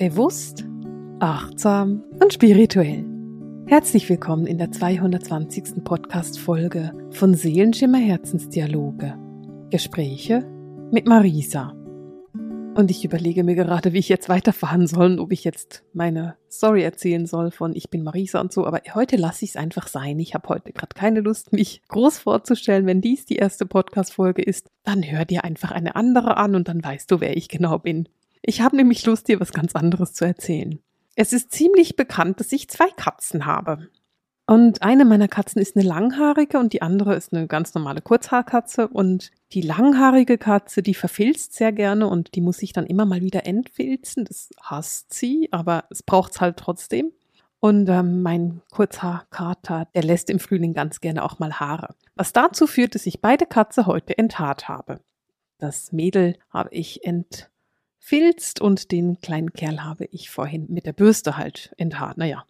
Bewusst, achtsam und spirituell. Herzlich willkommen in der 220. Podcast-Folge von Seelenschimmer Herzensdialoge. Gespräche mit Marisa. Und ich überlege mir gerade, wie ich jetzt weiterfahren soll und ob ich jetzt meine Story erzählen soll von ich bin Marisa und so. Aber heute lasse ich es einfach sein. Ich habe heute gerade keine Lust, mich groß vorzustellen. Wenn dies die erste Podcast-Folge ist, dann hör dir einfach eine andere an und dann weißt du, wer ich genau bin. Ich habe nämlich Lust, dir was ganz anderes zu erzählen. Es ist ziemlich bekannt, dass ich zwei Katzen habe. Und eine meiner Katzen ist eine langhaarige und die andere ist eine ganz normale Kurzhaarkatze. Und die langhaarige Katze, die verfilzt sehr gerne und die muss sich dann immer mal wieder entfilzen. Das hasst sie, aber es braucht es halt trotzdem. Und ähm, mein Kurzhaarkater, der lässt im Frühling ganz gerne auch mal Haare. Was dazu führt, dass ich beide Katze heute enthaart habe. Das Mädel habe ich entfilzt und den kleinen Kerl habe ich vorhin mit der Bürste halt enthaart. Naja,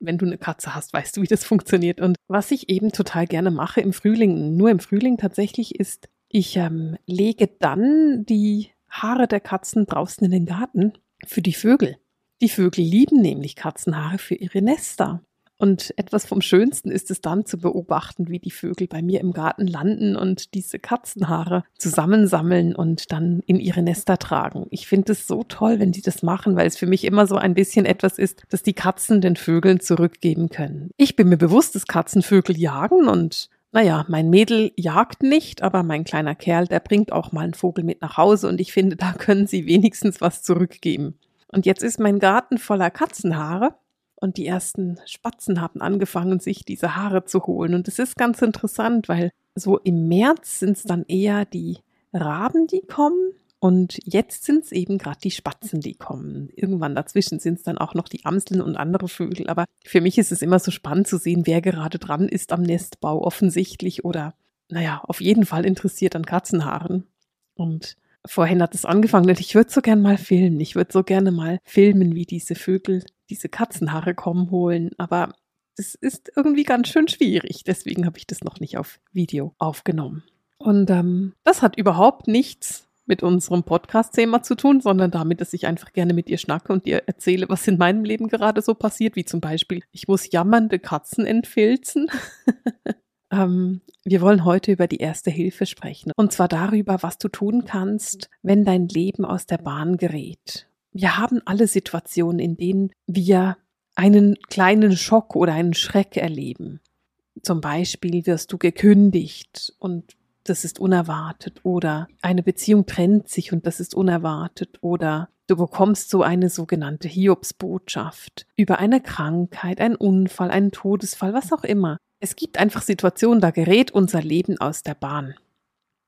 wenn du eine Katze hast, weißt du, wie das funktioniert. Und was ich eben total gerne mache im Frühling, nur im Frühling tatsächlich, ist, ich ähm, lege dann die Haare der Katzen draußen in den Garten für die Vögel. Die Vögel lieben nämlich Katzenhaare für ihre Nester. Und etwas vom Schönsten ist es dann zu beobachten, wie die Vögel bei mir im Garten landen und diese Katzenhaare zusammensammeln und dann in ihre Nester tragen. Ich finde es so toll, wenn die das machen, weil es für mich immer so ein bisschen etwas ist, das die Katzen den Vögeln zurückgeben können. Ich bin mir bewusst, dass Katzenvögel jagen und naja, mein Mädel jagt nicht, aber mein kleiner Kerl, der bringt auch mal einen Vogel mit nach Hause und ich finde, da können sie wenigstens was zurückgeben. Und jetzt ist mein Garten voller Katzenhaare und die ersten Spatzen haben angefangen, sich diese Haare zu holen. Und es ist ganz interessant, weil so im März sind es dann eher die Raben, die kommen. Und jetzt sind es eben gerade die Spatzen, die kommen. Irgendwann dazwischen sind es dann auch noch die Amseln und andere Vögel. Aber für mich ist es immer so spannend zu sehen, wer gerade dran ist am Nestbau offensichtlich oder, naja, auf jeden Fall interessiert an Katzenhaaren. Und vorhin hat es angefangen und ich würde so gern mal filmen. Ich würde so gerne mal filmen, wie diese Vögel diese Katzenhaare kommen holen. Aber es ist irgendwie ganz schön schwierig. Deswegen habe ich das noch nicht auf Video aufgenommen. Und ähm, das hat überhaupt nichts mit unserem Podcast-Thema zu tun, sondern damit, dass ich einfach gerne mit ihr schnacke und ihr erzähle, was in meinem Leben gerade so passiert, wie zum Beispiel, ich muss jammernde Katzen entfilzen. Ähm, wir wollen heute über die erste Hilfe sprechen. Und zwar darüber, was du tun kannst, wenn dein Leben aus der Bahn gerät. Wir haben alle Situationen, in denen wir einen kleinen Schock oder einen Schreck erleben. Zum Beispiel wirst du gekündigt und das ist unerwartet oder eine Beziehung trennt sich und das ist unerwartet oder du bekommst so eine sogenannte Hiobsbotschaft über eine Krankheit, einen Unfall, einen Todesfall, was auch immer. Es gibt einfach Situationen, da gerät unser Leben aus der Bahn.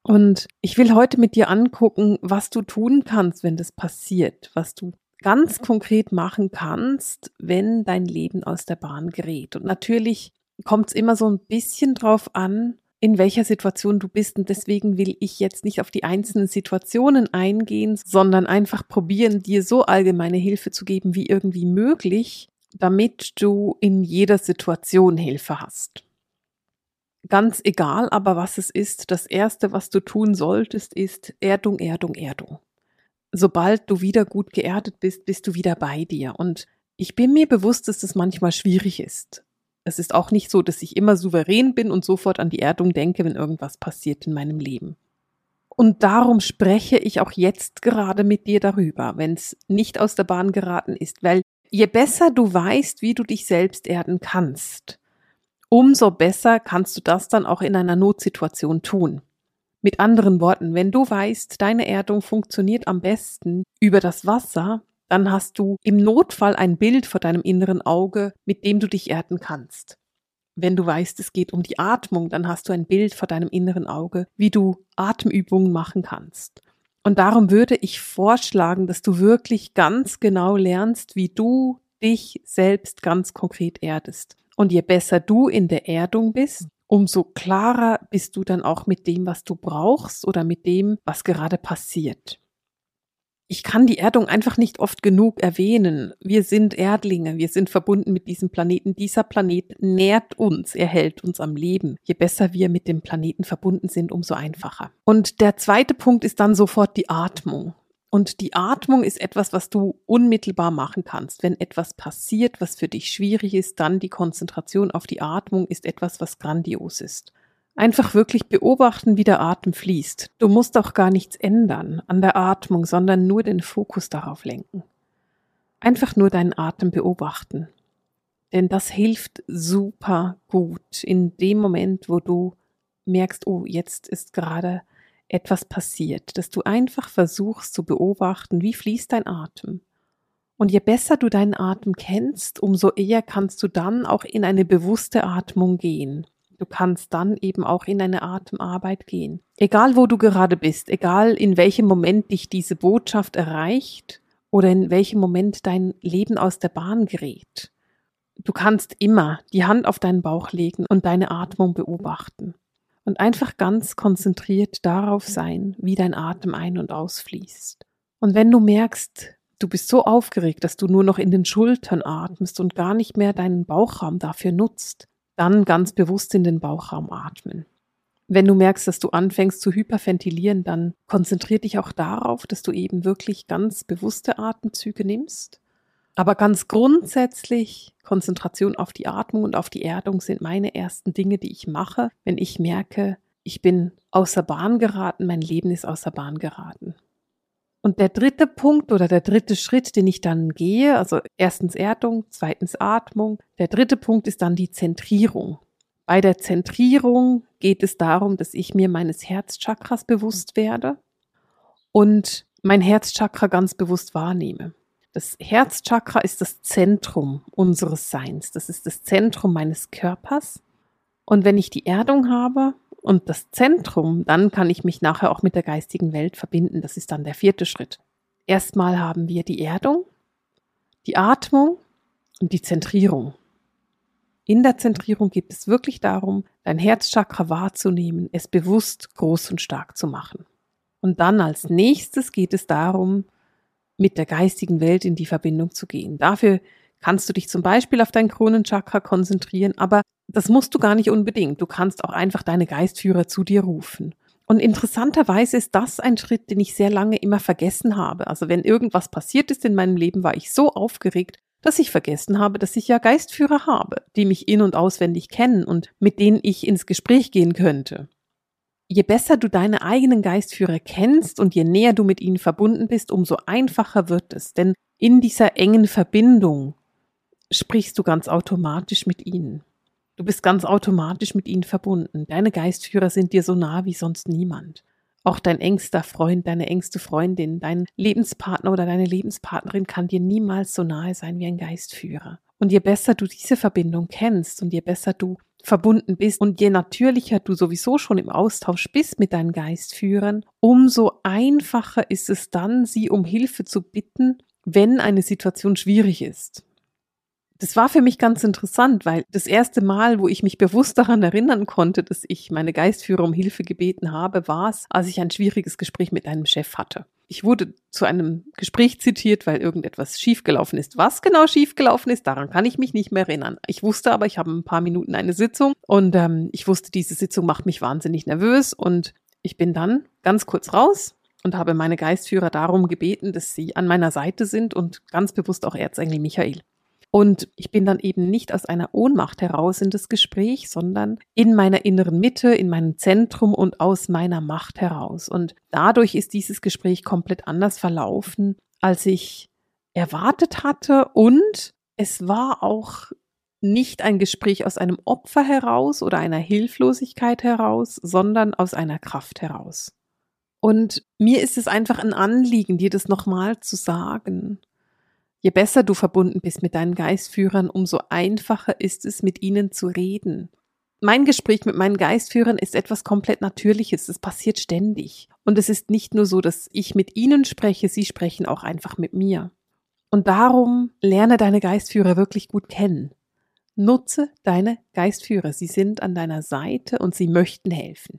Und ich will heute mit dir angucken, was du tun kannst, wenn das passiert, was du ganz konkret machen kannst, wenn dein Leben aus der Bahn gerät. Und natürlich kommt es immer so ein bisschen drauf an, in welcher Situation du bist. Und deswegen will ich jetzt nicht auf die einzelnen Situationen eingehen, sondern einfach probieren, dir so allgemeine Hilfe zu geben wie irgendwie möglich, damit du in jeder Situation Hilfe hast ganz egal aber, was es ist, das Erste, was du tun solltest, ist Erdung, Erdung, Erdung. Sobald du wieder gut geerdet bist, bist du wieder bei dir. Und ich bin mir bewusst, dass das manchmal schwierig ist. Es ist auch nicht so, dass ich immer souverän bin und sofort an die Erdung denke, wenn irgendwas passiert in meinem Leben. Und darum spreche ich auch jetzt gerade mit dir darüber, wenn es nicht aus der Bahn geraten ist, weil je besser du weißt, wie du dich selbst erden kannst, umso besser kannst du das dann auch in einer Notsituation tun. Mit anderen Worten, wenn du weißt, deine Erdung funktioniert am besten über das Wasser, dann hast du im Notfall ein Bild vor deinem inneren Auge, mit dem du dich erden kannst. Wenn du weißt, es geht um die Atmung, dann hast du ein Bild vor deinem inneren Auge, wie du Atemübungen machen kannst. Und darum würde ich vorschlagen, dass du wirklich ganz genau lernst, wie du dich selbst ganz konkret erdest. Und je besser du in der Erdung bist, umso klarer bist du dann auch mit dem, was du brauchst oder mit dem, was gerade passiert. Ich kann die Erdung einfach nicht oft genug erwähnen. Wir sind Erdlinge, wir sind verbunden mit diesem Planeten. Dieser Planet nährt uns, er hält uns am Leben. Je besser wir mit dem Planeten verbunden sind, umso einfacher. Und der zweite Punkt ist dann sofort die Atmung. Und die Atmung ist etwas, was du unmittelbar machen kannst. Wenn etwas passiert, was für dich schwierig ist, dann die Konzentration auf die Atmung ist etwas, was grandios ist. Einfach wirklich beobachten, wie der Atem fließt. Du musst auch gar nichts ändern an der Atmung, sondern nur den Fokus darauf lenken. Einfach nur deinen Atem beobachten. Denn das hilft super gut in dem Moment, wo du merkst, oh, jetzt ist gerade etwas passiert, dass du einfach versuchst zu beobachten, wie fließt dein Atem. Und je besser du deinen Atem kennst, umso eher kannst du dann auch in eine bewusste Atmung gehen. Du kannst dann eben auch in eine Atemarbeit gehen. Egal wo du gerade bist, egal in welchem Moment dich diese Botschaft erreicht oder in welchem Moment dein Leben aus der Bahn gerät. Du kannst immer die Hand auf deinen Bauch legen und deine Atmung beobachten und einfach ganz konzentriert darauf sein, wie dein Atem ein- und ausfließt. Und wenn du merkst, du bist so aufgeregt, dass du nur noch in den Schultern atmest und gar nicht mehr deinen Bauchraum dafür nutzt, dann ganz bewusst in den Bauchraum atmen. Wenn du merkst, dass du anfängst zu hyperventilieren, dann konzentrier dich auch darauf, dass du eben wirklich ganz bewusste Atemzüge nimmst aber ganz grundsätzlich Konzentration auf die Atmung und auf die Erdung sind meine ersten Dinge, die ich mache, wenn ich merke, ich bin außer Bahn geraten, mein Leben ist außer Bahn geraten. Und der dritte Punkt oder der dritte Schritt, den ich dann gehe, also erstens Erdung, zweitens Atmung, der dritte Punkt ist dann die Zentrierung. Bei der Zentrierung geht es darum, dass ich mir meines Herzchakras bewusst werde und mein Herzchakra ganz bewusst wahrnehme. Das Herzchakra ist das Zentrum unseres Seins. Das ist das Zentrum meines Körpers. Und wenn ich die Erdung habe und das Zentrum, dann kann ich mich nachher auch mit der geistigen Welt verbinden. Das ist dann der vierte Schritt. Erstmal haben wir die Erdung, die Atmung und die Zentrierung. In der Zentrierung geht es wirklich darum, dein Herzchakra wahrzunehmen, es bewusst groß und stark zu machen. Und dann als nächstes geht es darum, mit der geistigen Welt in die Verbindung zu gehen. Dafür kannst du dich zum Beispiel auf dein Kronenchakra konzentrieren, aber das musst du gar nicht unbedingt. Du kannst auch einfach deine Geistführer zu dir rufen. Und interessanterweise ist das ein Schritt, den ich sehr lange immer vergessen habe. Also wenn irgendwas passiert ist in meinem Leben, war ich so aufgeregt, dass ich vergessen habe, dass ich ja Geistführer habe, die mich in und auswendig kennen und mit denen ich ins Gespräch gehen könnte je besser du deine eigenen Geistführer kennst und je näher du mit ihnen verbunden bist, umso einfacher wird es. Denn in dieser engen Verbindung sprichst du ganz automatisch mit ihnen. Du bist ganz automatisch mit ihnen verbunden. Deine Geistführer sind dir so nah wie sonst niemand. Auch dein engster Freund, deine engste Freundin, dein Lebenspartner oder deine Lebenspartnerin kann dir niemals so nahe sein wie ein Geistführer. Und je besser du diese Verbindung kennst und je besser du verbunden bist und je natürlicher du sowieso schon im Austausch bist mit deinen Geistführern, umso einfacher ist es dann, sie um Hilfe zu bitten, wenn eine Situation schwierig ist. Das war für mich ganz interessant, weil das erste Mal, wo ich mich bewusst daran erinnern konnte, dass ich meine Geistführer um Hilfe gebeten habe, war es, als ich ein schwieriges Gespräch mit einem Chef hatte. Ich wurde zu einem Gespräch zitiert, weil irgendetwas schiefgelaufen ist. Was genau schiefgelaufen ist, daran kann ich mich nicht mehr erinnern. Ich wusste aber, ich habe ein paar Minuten eine Sitzung und ähm, ich wusste, diese Sitzung macht mich wahnsinnig nervös und ich bin dann ganz kurz raus und habe meine Geistführer darum gebeten, dass sie an meiner Seite sind und ganz bewusst auch Erzengel Michael. Und ich bin dann eben nicht aus einer Ohnmacht heraus in das Gespräch, sondern in meiner inneren Mitte, in meinem Zentrum und aus meiner Macht heraus. Und dadurch ist dieses Gespräch komplett anders verlaufen, als ich erwartet hatte. Und es war auch nicht ein Gespräch aus einem Opfer heraus oder einer Hilflosigkeit heraus, sondern aus einer Kraft heraus. Und mir ist es einfach ein Anliegen, dir das nochmal zu sagen. Je besser du verbunden bist mit deinen Geistführern, umso einfacher ist es, mit ihnen zu reden. Mein Gespräch mit meinen Geistführern ist etwas komplett Natürliches. Es passiert ständig. Und es ist nicht nur so, dass ich mit ihnen spreche, sie sprechen auch einfach mit mir. Und darum lerne deine Geistführer wirklich gut kennen. Nutze deine Geistführer. Sie sind an deiner Seite und sie möchten helfen.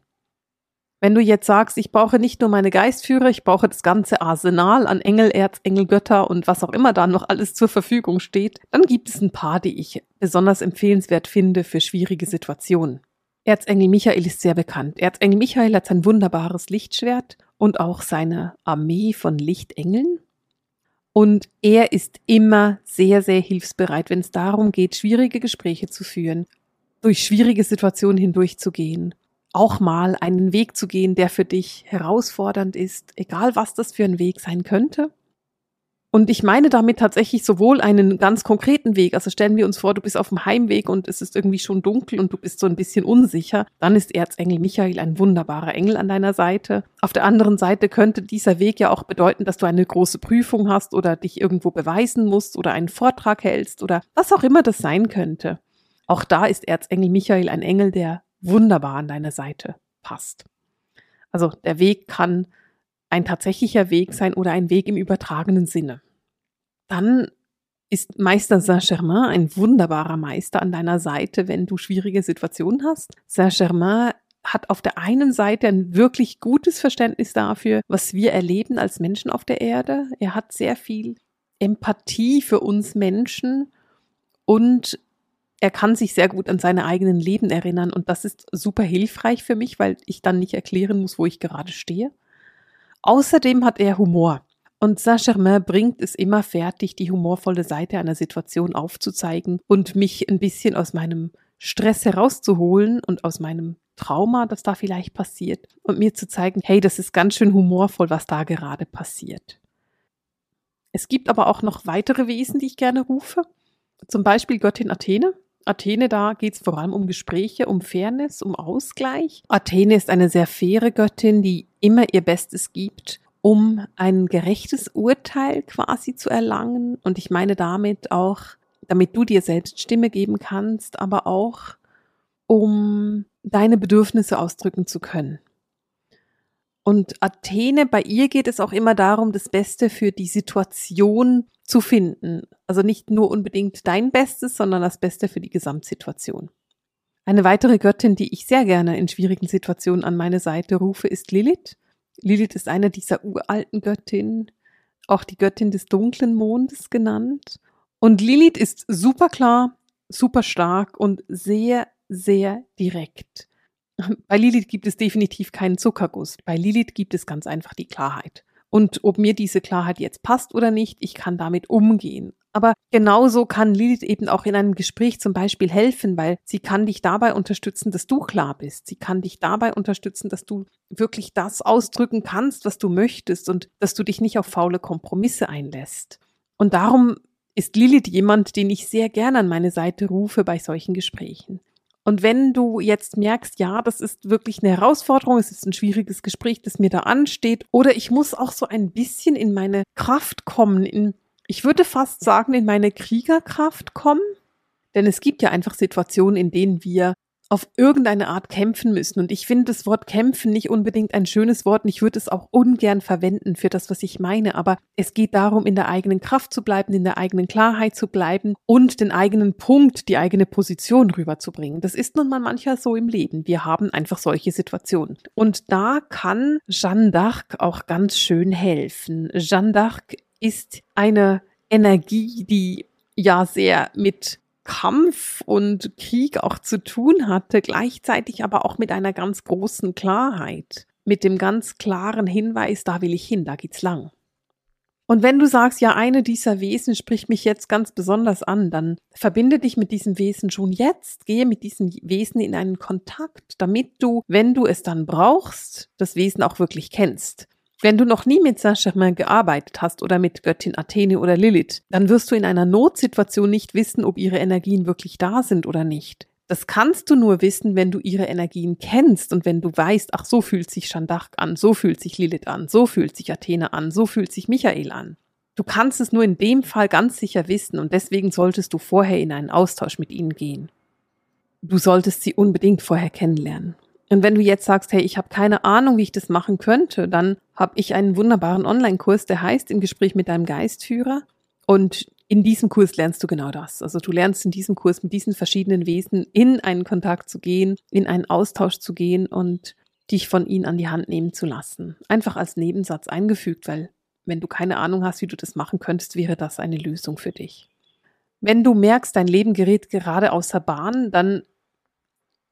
Wenn du jetzt sagst, ich brauche nicht nur meine Geistführer, ich brauche das ganze Arsenal an Engel, Erzengel, Götter und was auch immer da noch alles zur Verfügung steht, dann gibt es ein paar, die ich besonders empfehlenswert finde für schwierige Situationen. Erzengel Michael ist sehr bekannt. Erzengel Michael hat sein wunderbares Lichtschwert und auch seine Armee von Lichtengeln. Und er ist immer sehr, sehr hilfsbereit, wenn es darum geht, schwierige Gespräche zu führen, durch schwierige Situationen hindurchzugehen, auch mal einen Weg zu gehen, der für dich herausfordernd ist, egal was das für ein Weg sein könnte. Und ich meine damit tatsächlich sowohl einen ganz konkreten Weg, also stellen wir uns vor, du bist auf dem Heimweg und es ist irgendwie schon dunkel und du bist so ein bisschen unsicher, dann ist Erzengel Michael ein wunderbarer Engel an deiner Seite. Auf der anderen Seite könnte dieser Weg ja auch bedeuten, dass du eine große Prüfung hast oder dich irgendwo beweisen musst oder einen Vortrag hältst oder was auch immer das sein könnte. Auch da ist Erzengel Michael ein Engel, der wunderbar an deiner Seite passt. Also der Weg kann ein tatsächlicher Weg sein oder ein Weg im übertragenen Sinne. Dann ist Meister Saint-Germain ein wunderbarer Meister an deiner Seite, wenn du schwierige Situationen hast. Saint-Germain hat auf der einen Seite ein wirklich gutes Verständnis dafür, was wir erleben als Menschen auf der Erde. Er hat sehr viel Empathie für uns Menschen und er kann sich sehr gut an seine eigenen Leben erinnern und das ist super hilfreich für mich, weil ich dann nicht erklären muss, wo ich gerade stehe. Außerdem hat er Humor. Und Saint-Germain bringt es immer fertig, die humorvolle Seite einer Situation aufzuzeigen und mich ein bisschen aus meinem Stress herauszuholen und aus meinem Trauma, das da vielleicht passiert, und mir zu zeigen, hey, das ist ganz schön humorvoll, was da gerade passiert. Es gibt aber auch noch weitere Wesen, die ich gerne rufe. Zum Beispiel Göttin Athene. Athene, da geht es vor allem um Gespräche, um Fairness, um Ausgleich. Athene ist eine sehr faire Göttin, die immer ihr Bestes gibt, um ein gerechtes Urteil quasi zu erlangen. Und ich meine damit auch, damit du dir selbst Stimme geben kannst, aber auch, um deine Bedürfnisse ausdrücken zu können. Und Athene, bei ihr geht es auch immer darum, das Beste für die Situation zu finden. Also nicht nur unbedingt dein Bestes, sondern das Beste für die Gesamtsituation. Eine weitere Göttin, die ich sehr gerne in schwierigen Situationen an meine Seite rufe, ist Lilith. Lilith ist eine dieser uralten Göttinnen, auch die Göttin des dunklen Mondes genannt. Und Lilith ist super klar, super stark und sehr, sehr direkt. Bei Lilith gibt es definitiv keinen Zuckerguss. Bei Lilith gibt es ganz einfach die Klarheit. Und ob mir diese Klarheit jetzt passt oder nicht, ich kann damit umgehen. Aber genauso kann Lilith eben auch in einem Gespräch zum Beispiel helfen, weil sie kann dich dabei unterstützen, dass du klar bist. Sie kann dich dabei unterstützen, dass du wirklich das ausdrücken kannst, was du möchtest und dass du dich nicht auf faule Kompromisse einlässt. Und darum ist Lilith jemand, den ich sehr gerne an meine Seite rufe bei solchen Gesprächen. Und wenn du jetzt merkst, ja, das ist wirklich eine Herausforderung, es ist ein schwieriges Gespräch, das mir da ansteht, oder ich muss auch so ein bisschen in meine Kraft kommen, in, ich würde fast sagen, in meine Kriegerkraft kommen, denn es gibt ja einfach Situationen, in denen wir auf irgendeine Art kämpfen müssen. Und ich finde das Wort kämpfen nicht unbedingt ein schönes Wort und ich würde es auch ungern verwenden für das, was ich meine. Aber es geht darum, in der eigenen Kraft zu bleiben, in der eigenen Klarheit zu bleiben und den eigenen Punkt, die eigene Position rüberzubringen. Das ist nun mal manchmal so im Leben. Wir haben einfach solche Situationen. Und da kann Jeanne d'Arc auch ganz schön helfen. Jeanne d'Arc ist eine Energie, die ja sehr mit Kampf und Krieg auch zu tun hatte, gleichzeitig aber auch mit einer ganz großen Klarheit, mit dem ganz klaren Hinweis, da will ich hin, da geht's lang. Und wenn du sagst, ja, eine dieser Wesen spricht mich jetzt ganz besonders an, dann verbinde dich mit diesem Wesen schon jetzt, gehe mit diesem Wesen in einen Kontakt, damit du, wenn du es dann brauchst, das Wesen auch wirklich kennst. Wenn du noch nie mit Saint-Germain gearbeitet hast oder mit Göttin Athene oder Lilith, dann wirst du in einer Notsituation nicht wissen, ob ihre Energien wirklich da sind oder nicht. Das kannst du nur wissen, wenn du ihre Energien kennst und wenn du weißt, ach, so fühlt sich Shandak an, so fühlt sich Lilith an, so fühlt sich Athene an, so fühlt sich Michael an. Du kannst es nur in dem Fall ganz sicher wissen und deswegen solltest du vorher in einen Austausch mit ihnen gehen. Du solltest sie unbedingt vorher kennenlernen. Und wenn du jetzt sagst, hey, ich habe keine Ahnung, wie ich das machen könnte, dann habe ich einen wunderbaren Online-Kurs, der heißt Im Gespräch mit deinem Geistführer. Und in diesem Kurs lernst du genau das. Also du lernst in diesem Kurs mit diesen verschiedenen Wesen in einen Kontakt zu gehen, in einen Austausch zu gehen und dich von ihnen an die Hand nehmen zu lassen. Einfach als Nebensatz eingefügt, weil wenn du keine Ahnung hast, wie du das machen könntest, wäre das eine Lösung für dich. Wenn du merkst, dein Leben gerät gerade außer Bahn, dann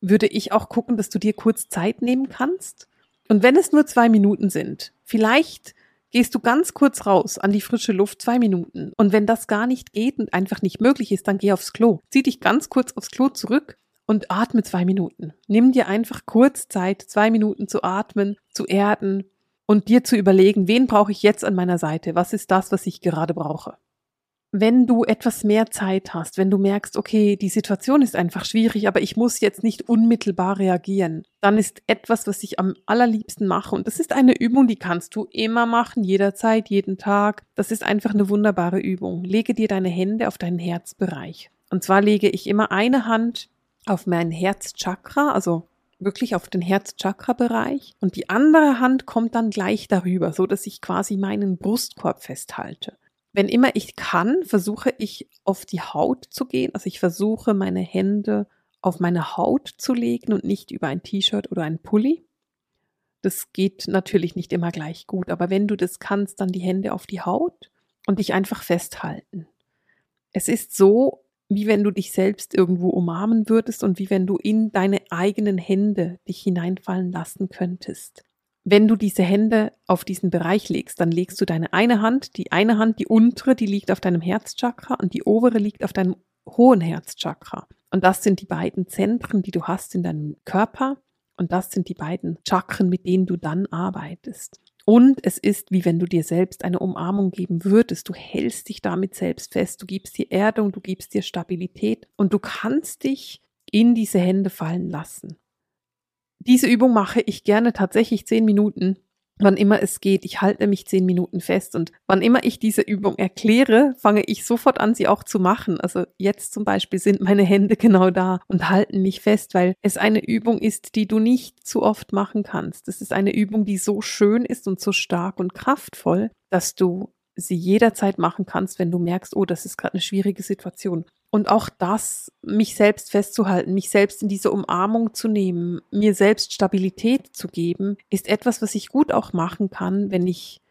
würde ich auch gucken, dass du dir kurz Zeit nehmen kannst Und wenn es nur zwei Minuten sind, vielleicht gehst du ganz kurz raus an die frische Luft, zwei Minuten. Und wenn das gar nicht geht und einfach nicht möglich ist, dann geh aufs Klo. Zieh dich ganz kurz aufs Klo zurück und atme zwei Minuten. Nimm dir einfach kurz Zeit, zwei Minuten zu atmen, zu erden und dir zu überlegen, wen brauche ich jetzt an meiner Seite? Was ist das, was ich gerade brauche? Wenn du etwas mehr Zeit hast, wenn du merkst, okay, die Situation ist einfach schwierig, aber ich muss jetzt nicht unmittelbar reagieren, dann ist etwas, was ich am allerliebsten mache, und das ist eine Übung, die kannst du immer machen, jederzeit, jeden Tag. Das ist einfach eine wunderbare Übung. Lege dir deine Hände auf deinen Herzbereich. Und zwar lege ich immer eine Hand auf mein Herzchakra, also wirklich auf den Herzchakra-Bereich und die andere Hand kommt dann gleich darüber, so dass ich quasi meinen Brustkorb festhalte. Wenn immer ich kann, versuche ich auf die Haut zu gehen. Also ich versuche meine Hände auf meine Haut zu legen und nicht über ein T-Shirt oder ein Pulli. Das geht natürlich nicht immer gleich gut, aber wenn du das kannst, dann die Hände auf die Haut und dich einfach festhalten. Es ist so, wie wenn du dich selbst irgendwo umarmen würdest und wie wenn du in deine eigenen Hände dich hineinfallen lassen könntest. Wenn du diese Hände auf diesen Bereich legst, dann legst du deine eine Hand, die eine Hand, die untere, die liegt auf deinem Herzchakra und die obere liegt auf deinem hohen Herzchakra. Und das sind die beiden Zentren, die du hast in deinem Körper. Und das sind die beiden Chakren, mit denen du dann arbeitest. Und es ist wie wenn du dir selbst eine Umarmung geben würdest. Du hältst dich damit selbst fest. Du gibst dir Erdung, du gibst dir Stabilität und du kannst dich in diese Hände fallen lassen. Diese Übung mache ich gerne tatsächlich zehn Minuten, wann immer es geht. Ich halte mich zehn Minuten fest und wann immer ich diese Übung erkläre, fange ich sofort an, sie auch zu machen. Also jetzt zum Beispiel sind meine Hände genau da und halten mich fest, weil es eine Übung ist, die du nicht zu oft machen kannst. Es ist eine Übung, die so schön ist und so stark und kraftvoll, dass du sie jederzeit machen kannst, wenn du merkst, oh, das ist gerade eine schwierige Situation. Und auch das, mich selbst festzuhalten, mich selbst in diese Umarmung zu nehmen, mir selbst Stabilität zu geben, ist etwas, was ich gut auch machen kann, wenn ich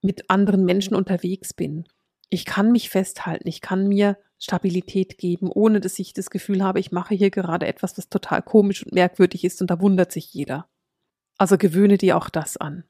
mit anderen Menschen unterwegs bin. Ich kann mich festhalten, ich kann mir Stabilität geben, ohne dass ich das Gefühl habe, ich mache hier gerade etwas, was total komisch und merkwürdig ist und da wundert sich jeder. Also gewöhne dir auch das an.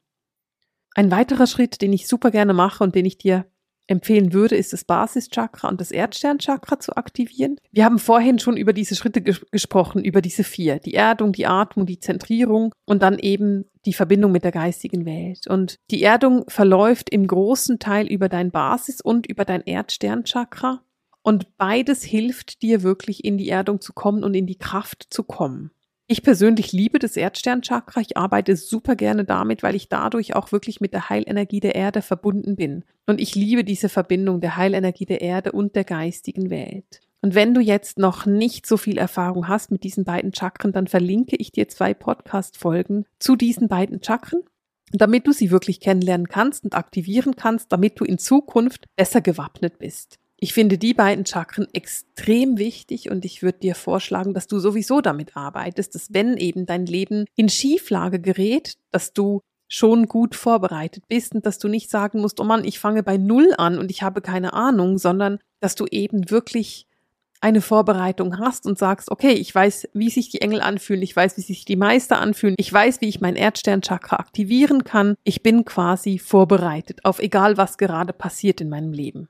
Ein weiterer Schritt, den ich super gerne mache und den ich dir empfehlen würde, ist das Basischakra und das Erdsternchakra zu aktivieren. Wir haben vorhin schon über diese Schritte ges gesprochen, über diese vier. Die Erdung, die Atmung, die Zentrierung und dann eben die Verbindung mit der geistigen Welt. Und die Erdung verläuft im großen Teil über dein Basis und über dein Erdsternchakra. Und beides hilft dir wirklich in die Erdung zu kommen und in die Kraft zu kommen. Ich persönlich liebe das Erdsternchakra. Ich arbeite super gerne damit, weil ich dadurch auch wirklich mit der Heilenergie der Erde verbunden bin. Und ich liebe diese Verbindung der Heilenergie der Erde und der geistigen Welt. Und wenn du jetzt noch nicht so viel Erfahrung hast mit diesen beiden Chakren, dann verlinke ich dir zwei Podcast-Folgen zu diesen beiden Chakren, damit du sie wirklich kennenlernen kannst und aktivieren kannst, damit du in Zukunft besser gewappnet bist. Ich finde die beiden Chakren extrem wichtig und ich würde dir vorschlagen, dass du sowieso damit arbeitest, dass wenn eben dein Leben in Schieflage gerät, dass du schon gut vorbereitet bist und dass du nicht sagen musst, oh Mann, ich fange bei Null an und ich habe keine Ahnung, sondern dass du eben wirklich eine Vorbereitung hast und sagst, okay, ich weiß, wie sich die Engel anfühlen, ich weiß, wie sich die Meister anfühlen, ich weiß, wie ich mein Erdsternchakra aktivieren kann, ich bin quasi vorbereitet auf egal, was gerade passiert in meinem Leben.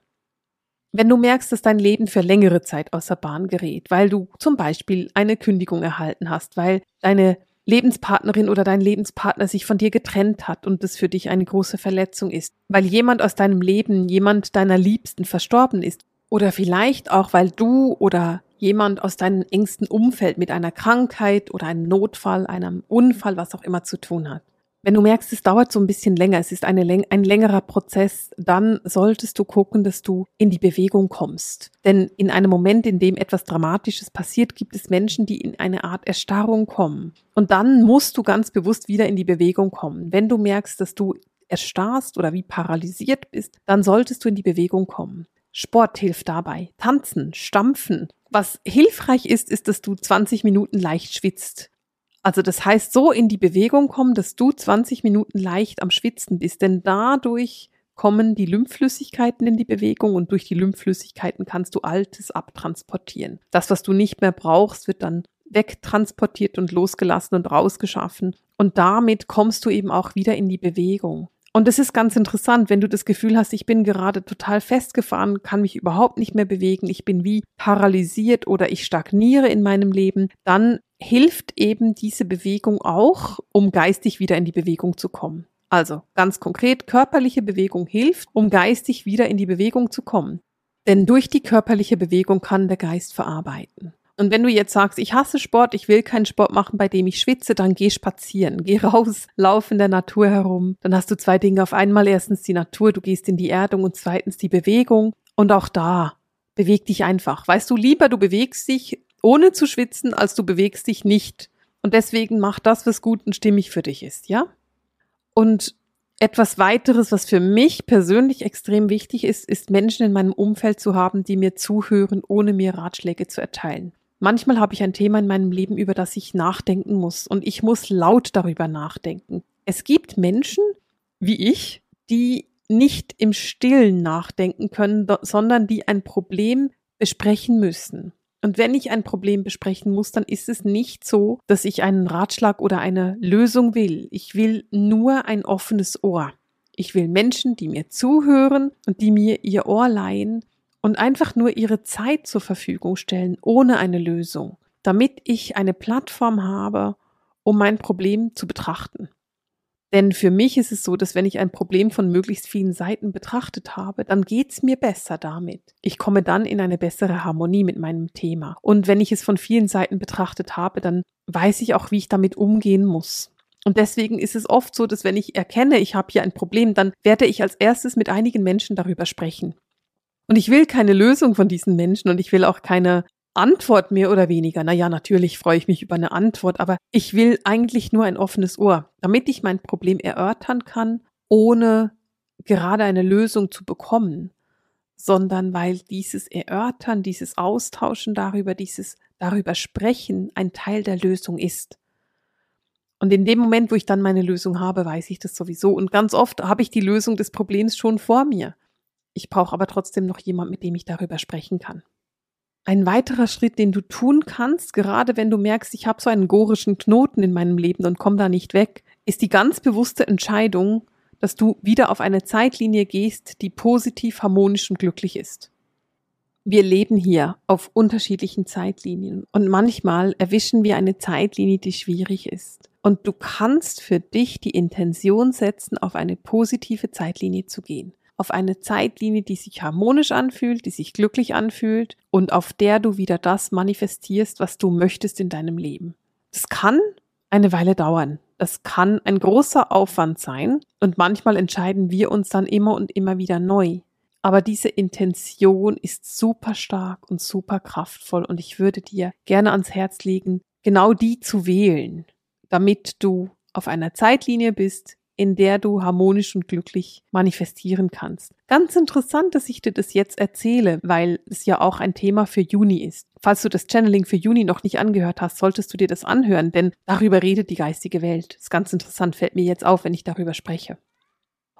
Wenn du merkst, dass dein Leben für längere Zeit außer Bahn gerät, weil du zum Beispiel eine Kündigung erhalten hast, weil deine Lebenspartnerin oder dein Lebenspartner sich von dir getrennt hat und das für dich eine große Verletzung ist, weil jemand aus deinem Leben, jemand deiner Liebsten verstorben ist oder vielleicht auch, weil du oder jemand aus deinem engsten Umfeld mit einer Krankheit oder einem Notfall, einem Unfall, was auch immer zu tun hat. Wenn du merkst, es dauert so ein bisschen länger, es ist eine, ein längerer Prozess, dann solltest du gucken, dass du in die Bewegung kommst. Denn in einem Moment, in dem etwas Dramatisches passiert, gibt es Menschen, die in eine Art Erstarrung kommen. Und dann musst du ganz bewusst wieder in die Bewegung kommen. Wenn du merkst, dass du erstarrst oder wie paralysiert bist, dann solltest du in die Bewegung kommen. Sport hilft dabei. Tanzen, stampfen. Was hilfreich ist, ist, dass du 20 Minuten leicht schwitzt. Also das heißt, so in die Bewegung kommen, dass du 20 Minuten leicht am Schwitzen bist, denn dadurch kommen die Lymphflüssigkeiten in die Bewegung und durch die Lymphflüssigkeiten kannst du Altes abtransportieren. Das, was du nicht mehr brauchst, wird dann wegtransportiert und losgelassen und rausgeschaffen. Und damit kommst du eben auch wieder in die Bewegung. Und es ist ganz interessant, wenn du das Gefühl hast, ich bin gerade total festgefahren, kann mich überhaupt nicht mehr bewegen, ich bin wie paralysiert oder ich stagniere in meinem Leben, dann hilft eben diese Bewegung auch, um geistig wieder in die Bewegung zu kommen. Also ganz konkret, körperliche Bewegung hilft, um geistig wieder in die Bewegung zu kommen. Denn durch die körperliche Bewegung kann der Geist verarbeiten. Und wenn du jetzt sagst, ich hasse Sport, ich will keinen Sport machen, bei dem ich schwitze, dann geh spazieren, geh raus, lauf in der Natur herum. Dann hast du zwei Dinge auf einmal. Erstens die Natur, du gehst in die Erdung und zweitens die Bewegung. Und auch da, beweg dich einfach. Weißt du, lieber du bewegst dich ohne zu schwitzen, als du bewegst dich nicht. Und deswegen mach das, was gut und stimmig für dich ist, ja? Und etwas weiteres, was für mich persönlich extrem wichtig ist, ist Menschen in meinem Umfeld zu haben, die mir zuhören, ohne mir Ratschläge zu erteilen. Manchmal habe ich ein Thema in meinem Leben, über das ich nachdenken muss und ich muss laut darüber nachdenken. Es gibt Menschen, wie ich, die nicht im Stillen nachdenken können, sondern die ein Problem besprechen müssen. Und wenn ich ein Problem besprechen muss, dann ist es nicht so, dass ich einen Ratschlag oder eine Lösung will. Ich will nur ein offenes Ohr. Ich will Menschen, die mir zuhören und die mir ihr Ohr leihen und einfach nur ihre Zeit zur Verfügung stellen, ohne eine Lösung, damit ich eine Plattform habe, um mein Problem zu betrachten. Denn für mich ist es so, dass wenn ich ein Problem von möglichst vielen Seiten betrachtet habe, dann geht's mir besser damit. Ich komme dann in eine bessere Harmonie mit meinem Thema. Und wenn ich es von vielen Seiten betrachtet habe, dann weiß ich auch, wie ich damit umgehen muss. Und deswegen ist es oft so, dass wenn ich erkenne, ich habe hier ein Problem, dann werde ich als erstes mit einigen Menschen darüber sprechen. Und ich will keine Lösung von diesen Menschen und ich will auch keine Antwort mehr oder weniger. Naja, natürlich freue ich mich über eine Antwort, aber ich will eigentlich nur ein offenes Ohr, damit ich mein Problem erörtern kann, ohne gerade eine Lösung zu bekommen, sondern weil dieses Erörtern, dieses Austauschen darüber, dieses darüber sprechen ein Teil der Lösung ist. Und in dem Moment, wo ich dann meine Lösung habe, weiß ich das sowieso. Und ganz oft habe ich die Lösung des Problems schon vor mir. Ich brauche aber trotzdem noch jemand, mit dem ich darüber sprechen kann. Ein weiterer Schritt, den du tun kannst, gerade wenn du merkst, ich habe so einen gorischen Knoten in meinem Leben und komme da nicht weg, ist die ganz bewusste Entscheidung, dass du wieder auf eine Zeitlinie gehst, die positiv, harmonisch und glücklich ist. Wir leben hier auf unterschiedlichen Zeitlinien und manchmal erwischen wir eine Zeitlinie, die schwierig ist. Und du kannst für dich die Intention setzen, auf eine positive Zeitlinie zu gehen auf eine Zeitlinie, die sich harmonisch anfühlt, die sich glücklich anfühlt und auf der du wieder das manifestierst, was du möchtest in deinem Leben. Das kann eine Weile dauern. Das kann ein großer Aufwand sein und manchmal entscheiden wir uns dann immer und immer wieder neu. Aber diese Intention ist super stark und super kraftvoll und ich würde dir gerne ans Herz legen, genau die zu wählen, damit du auf einer Zeitlinie bist, in der du harmonisch und glücklich manifestieren kannst. Ganz interessant, dass ich dir das jetzt erzähle, weil es ja auch ein Thema für Juni ist. Falls du das Channeling für Juni noch nicht angehört hast, solltest du dir das anhören, denn darüber redet die geistige Welt. Das ist ganz interessant, fällt mir jetzt auf, wenn ich darüber spreche.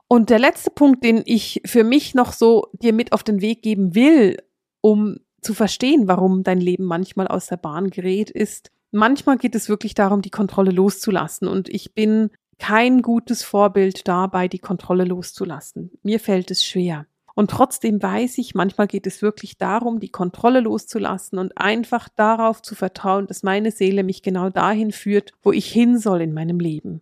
Und der letzte Punkt, den ich für mich noch so dir mit auf den Weg geben will, um zu verstehen, warum dein Leben manchmal aus der Bahn gerät, ist, manchmal geht es wirklich darum, die Kontrolle loszulassen. Und ich bin kein gutes Vorbild dabei, die Kontrolle loszulassen. Mir fällt es schwer. Und trotzdem weiß ich, manchmal geht es wirklich darum, die Kontrolle loszulassen und einfach darauf zu vertrauen, dass meine Seele mich genau dahin führt, wo ich hin soll in meinem Leben.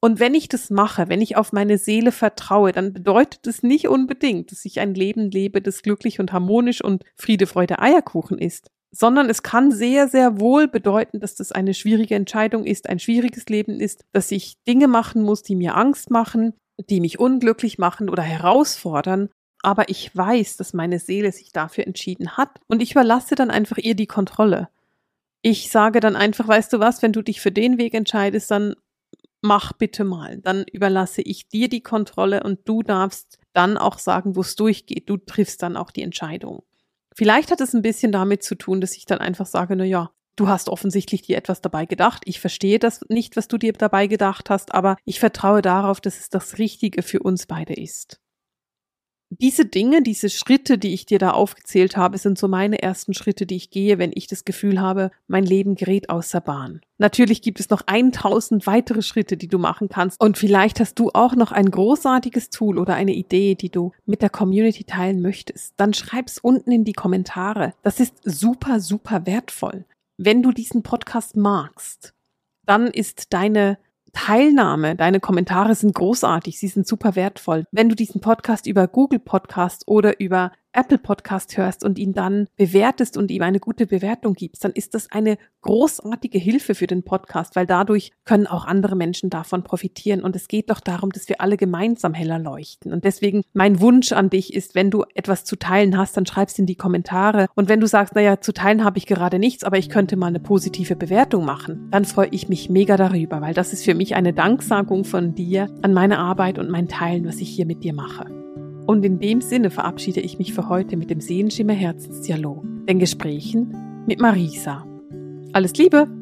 Und wenn ich das mache, wenn ich auf meine Seele vertraue, dann bedeutet es nicht unbedingt, dass ich ein Leben lebe, das glücklich und harmonisch und Friede, Freude, Eierkuchen ist sondern es kann sehr, sehr wohl bedeuten, dass das eine schwierige Entscheidung ist, ein schwieriges Leben ist, dass ich Dinge machen muss, die mir Angst machen, die mich unglücklich machen oder herausfordern. Aber ich weiß, dass meine Seele sich dafür entschieden hat und ich überlasse dann einfach ihr die Kontrolle. Ich sage dann einfach, weißt du was, wenn du dich für den Weg entscheidest, dann mach bitte mal. Dann überlasse ich dir die Kontrolle und du darfst dann auch sagen, wo es durchgeht. Du triffst dann auch die Entscheidung. Vielleicht hat es ein bisschen damit zu tun, dass ich dann einfach sage, na ja, du hast offensichtlich dir etwas dabei gedacht. Ich verstehe das nicht, was du dir dabei gedacht hast, aber ich vertraue darauf, dass es das Richtige für uns beide ist. Diese Dinge, diese Schritte, die ich dir da aufgezählt habe, sind so meine ersten Schritte, die ich gehe, wenn ich das Gefühl habe, mein Leben gerät aus der Bahn. Natürlich gibt es noch 1000 weitere Schritte, die du machen kannst. Und vielleicht hast du auch noch ein großartiges Tool oder eine Idee, die du mit der Community teilen möchtest. Dann schreib's unten in die Kommentare. Das ist super, super wertvoll. Wenn du diesen Podcast magst, dann ist deine Teilnahme, deine Kommentare sind großartig, sie sind super wertvoll. Wenn du diesen Podcast über Google Podcast oder über Apple Podcast hörst und ihn dann bewertest und ihm eine gute Bewertung gibst, dann ist das eine großartige Hilfe für den Podcast, weil dadurch können auch andere Menschen davon profitieren. Und es geht doch darum, dass wir alle gemeinsam heller leuchten. Und deswegen mein Wunsch an dich ist, wenn du etwas zu teilen hast, dann schreibst in die Kommentare. Und wenn du sagst, naja, zu teilen habe ich gerade nichts, aber ich könnte mal eine positive Bewertung machen, dann freue ich mich mega darüber, weil das ist für mich eine Danksagung von dir an meine Arbeit und mein Teilen, was ich hier mit dir mache. Und in dem Sinne verabschiede ich mich für heute mit dem Sehenschimmer Herzensdialog, den Gesprächen mit Marisa. Alles Liebe!